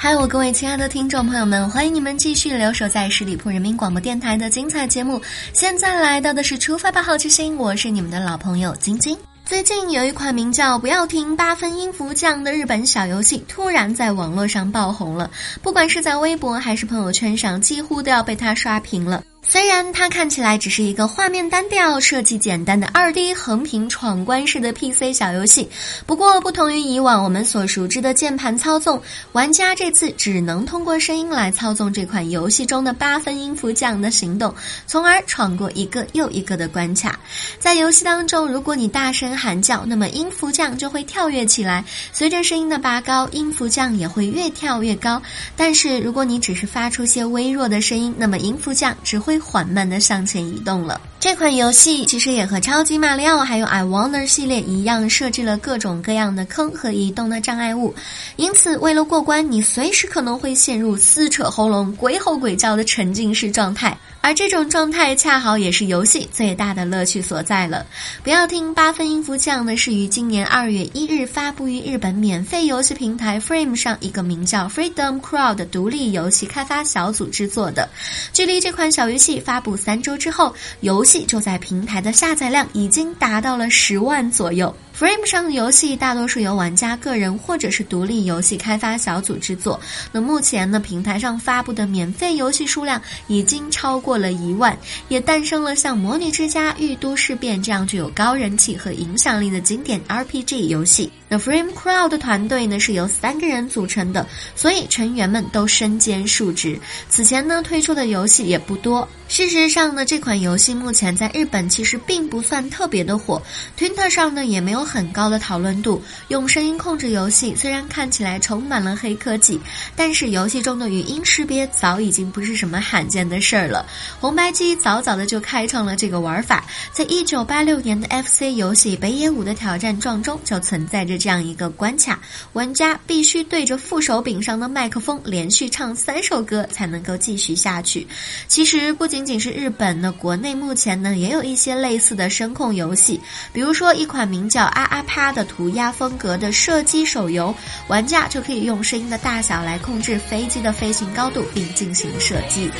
嗨，我各位亲爱的听众朋友们，欢迎你们继续留守在十里铺人民广播电台的精彩节目。现在来到的是出发吧好奇心，我是你们的老朋友晶晶。最近有一款名叫《不要听八分音符降》的日本小游戏，突然在网络上爆红了，不管是在微博还是朋友圈上，几乎都要被它刷屏了。虽然它看起来只是一个画面单调、设计简单的二 D 横屏闯关式的 PC 小游戏，不过不同于以往我们所熟知的键盘操纵，玩家这次只能通过声音来操纵这款游戏中的八分音符匠的行动，从而闯过一个又一个的关卡。在游戏当中，如果你大声喊叫，那么音符匠就会跳跃起来，随着声音的拔高，音符匠也会越跳越高。但是如果你只是发出些微弱的声音，那么音符匠只会。缓慢地向前移动了。这款游戏其实也和超级马里奥还有 I Wonder 系列一样，设置了各种各样的坑和移动的障碍物。因此，为了过关，你随时可能会陷入撕扯喉咙、鬼吼鬼叫的沉浸式状态。而这种状态恰好也是游戏最大的乐趣所在了。不要听八分音符酱呢，是于今年二月一日发布于日本免费游戏平台 Frame 上一个名叫 Freedom Crowd 的独立游戏开发小组制作的。距离这款小游戏发布三周之后，游就在平台的下载量已经达到了十万左右。Frame 上的游戏大多数由玩家个人或者是独立游戏开发小组制作。那目前呢，平台上发布的免费游戏数量已经超过了一万，也诞生了像《魔女之家》《御都事变》这样具有高人气和影响力的经典 RPG 游戏。那 Frame Crowd 团队呢是由三个人组成的，所以成员们都身兼数职。此前呢推出的游戏也不多。事实上呢，这款游戏目前在日本其实并不算特别的火，Twitter 上呢也没有很高的讨论度。用声音控制游戏虽然看起来充满了黑科技，但是游戏中的语音识别早已经不是什么罕见的事儿了。红白机早早的就开创了这个玩法，在一九八六年的 FC 游戏《北野武的挑战状》中就存在着这样一个关卡：玩家必须对着副手柄上的麦克风连续唱三首歌才能够继续下去。其实不仅仅是日本呢，国内目前呢也有一些类似的声控游戏，比如说一款名叫《啊啊啪》的涂鸦风格的射击手游，玩家就可以用声音的大小来控制飞机的飞行高度，并进行射击。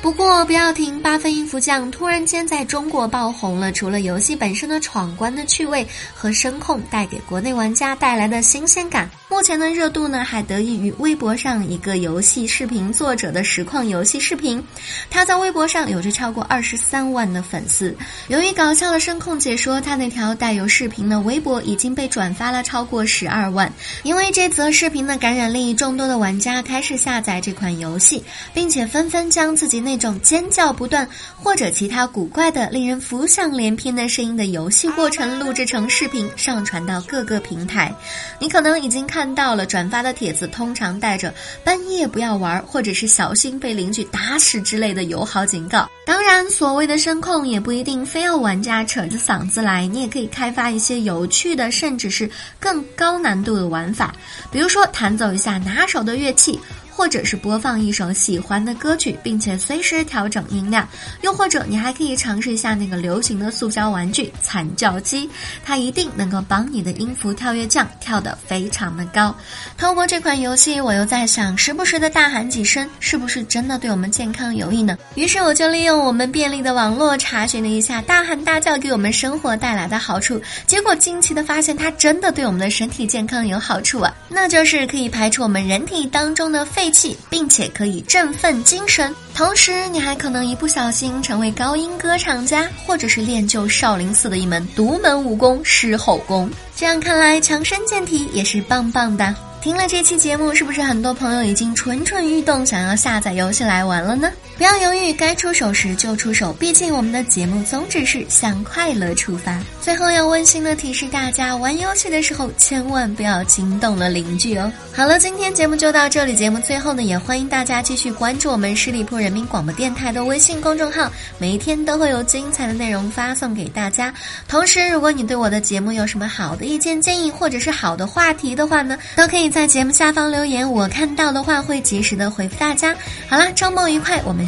不过，不要听八分音符酱突然间在中国爆红了。除了游戏本身的闯关的趣味和声控带给国内玩家带来的新鲜感。目前的热度呢，还得益于微博上一个游戏视频作者的实况游戏视频。他在微博上有着超过二十三万的粉丝。由于搞笑的声控解说，他那条带有视频的微博已经被转发了超过十二万。因为这则视频的感染力，众多的玩家开始下载这款游戏，并且纷纷将自己那种尖叫不断或者其他古怪的、令人浮想联翩的声音的游戏过程录制成视频，上传到各个平台。你可能已经看。看到了转发的帖子，通常带着“半夜不要玩”或者是“小心被邻居打死”之类的友好警告。当然，所谓的声控也不一定非要玩家扯着嗓子来，你也可以开发一些有趣的，甚至是更高难度的玩法，比如说弹奏一下拿手的乐器。或者是播放一首喜欢的歌曲，并且随时调整音量，又或者你还可以尝试一下那个流行的塑胶玩具惨叫机，它一定能够帮你的音符跳跃降跳得非常的高。通过这款游戏，我又在想，时不时的大喊几声，是不是真的对我们健康有益呢？于是我就利用我们便利的网络查询了一下大喊大叫给我们生活带来的好处，结果惊奇的发现，它真的对我们的身体健康有好处啊！那就是可以排出我们人体当中的废。气，并且可以振奋精神，同时你还可能一不小心成为高音歌唱家，或者是练就少林寺的一门独门武功狮吼功。这样看来，强身健体也是棒棒的。听了这期节目，是不是很多朋友已经蠢蠢欲动，想要下载游戏来玩了呢？不要犹豫，该出手时就出手，毕竟我们的节目宗旨是向快乐出发。最后要温馨的提示大家，玩游戏的时候千万不要惊动了邻居哦。好了，今天节目就到这里，节目最后呢，也欢迎大家继续关注我们十里铺人民广播电台的微信公众号，每一天都会有精彩的内容发送给大家。同时，如果你对我的节目有什么好的意见建议，或者是好的话题的话呢，都可以在节目下方留言，我看到的话会及时的回复大家。好了，周末愉快，我们